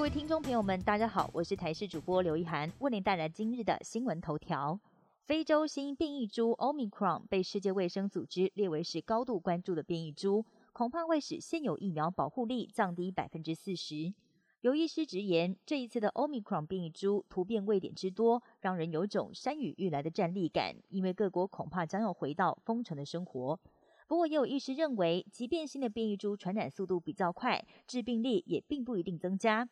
各位听众朋友们，大家好，我是台视主播刘一涵，为您带来今日的新闻头条。非洲新变异株 Omicron 被世界卫生组织列为是高度关注的变异株，恐怕会使现有疫苗保护力降低百分之四十。有医师直言，这一次的 Omicron 变异株突变位点之多，让人有种山雨欲来的战栗感，因为各国恐怕将要回到封城的生活。不过，也有医师认为，即便新的变异株传染速度比较快，致病力也并不一定增加。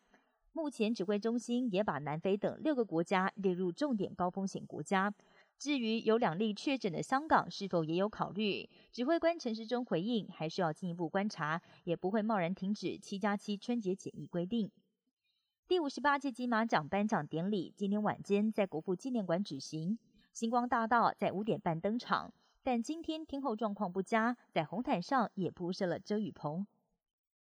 目前，指挥中心也把南非等六个国家列入重点高风险国家。至于有两例确诊的香港，是否也有考虑？指挥官陈时中回应，还需要进一步观察，也不会贸然停止七加七春节检疫规定。第五十八届金马奖颁奖典礼今天晚间在国父纪念馆举行，星光大道在五点半登场，但今天天后状况不佳，在红毯上也铺设了遮雨棚。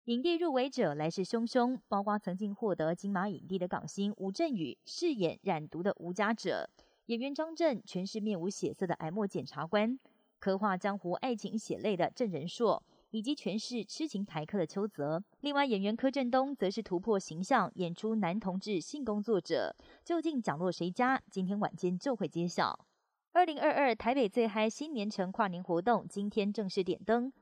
影帝入围者来势汹汹，包括曾经获得金马影帝的港星吴镇宇饰演染毒的吴家者，演员张震诠释面无血色的癌末检察官，刻画江湖爱情血泪的郑仁硕，以及诠释痴情台客的邱泽。另外，演员柯震东则是突破形象，演出男同志性工作者。究竟降落谁家？今天晚间就会揭晓。二零二二台北最嗨新年城跨年活动今天正式点灯。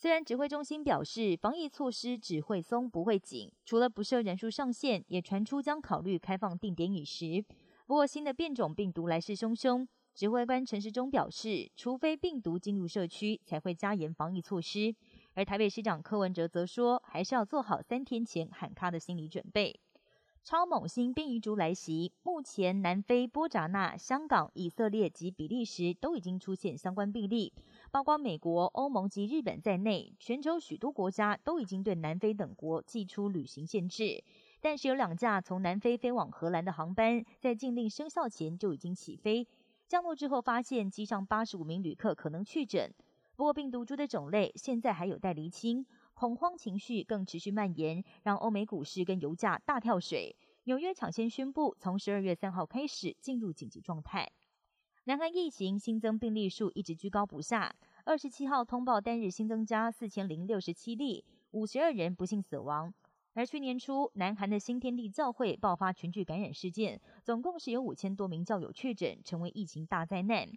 虽然指挥中心表示防疫措施只会松不会紧，除了不设人数上限，也传出将考虑开放定点饮食。不过新的变种病毒来势汹汹，指挥官陈时中表示，除非病毒进入社区，才会加严防疫措施。而台北市长柯文哲则说，还是要做好三天前喊卡的心理准备。超猛新变异株来袭，目前南非、波扎那、香港、以色列及比利时都已经出现相关病例，包括美国、欧盟及日本在内，全球许多国家都已经对南非等国寄出旅行限制。但是有两架从南非飞往荷兰的航班，在禁令生效前就已经起飞，降落之后发现机上八十五名旅客可能确诊，不过病毒株的种类现在还有待厘清。恐慌情绪更持续蔓延，让欧美股市跟油价大跳水。纽约抢先宣布，从十二月三号开始进入紧急状态。南韩疫情新增病例数一直居高不下，二十七号通报单日新增加四千零六十七例，五十二人不幸死亡。而去年初，南韩的新天地教会爆发群聚感染事件，总共是有五千多名教友确诊，成为疫情大灾难。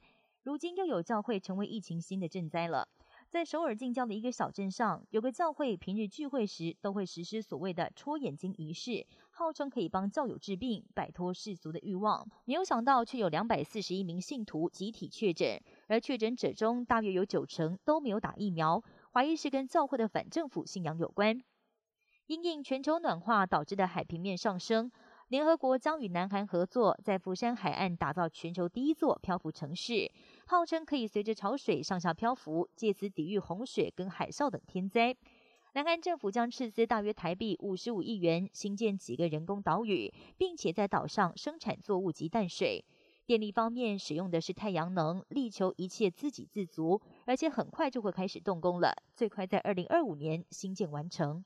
如今又有教会成为疫情新的震灾了。在首尔近郊的一个小镇上，有个教会，平日聚会时都会实施所谓的戳眼睛仪式，号称可以帮教友治病，摆脱世俗的欲望。没有想到，却有两百四十一名信徒集体确诊，而确诊者中大约有九成都没有打疫苗，怀疑是跟教会的反政府信仰有关。因应全球暖化导致的海平面上升。联合国将与南韩合作，在釜山海岸打造全球第一座漂浮城市，号称可以随着潮水上下漂浮，借此抵御洪水跟海啸等天灾。南韩政府将斥资大约台币五十五亿元，新建几个人工岛屿，并且在岛上生产作物及淡水。电力方面使用的是太阳能，力求一切自给自足，而且很快就会开始动工了，最快在二零二五年新建完成。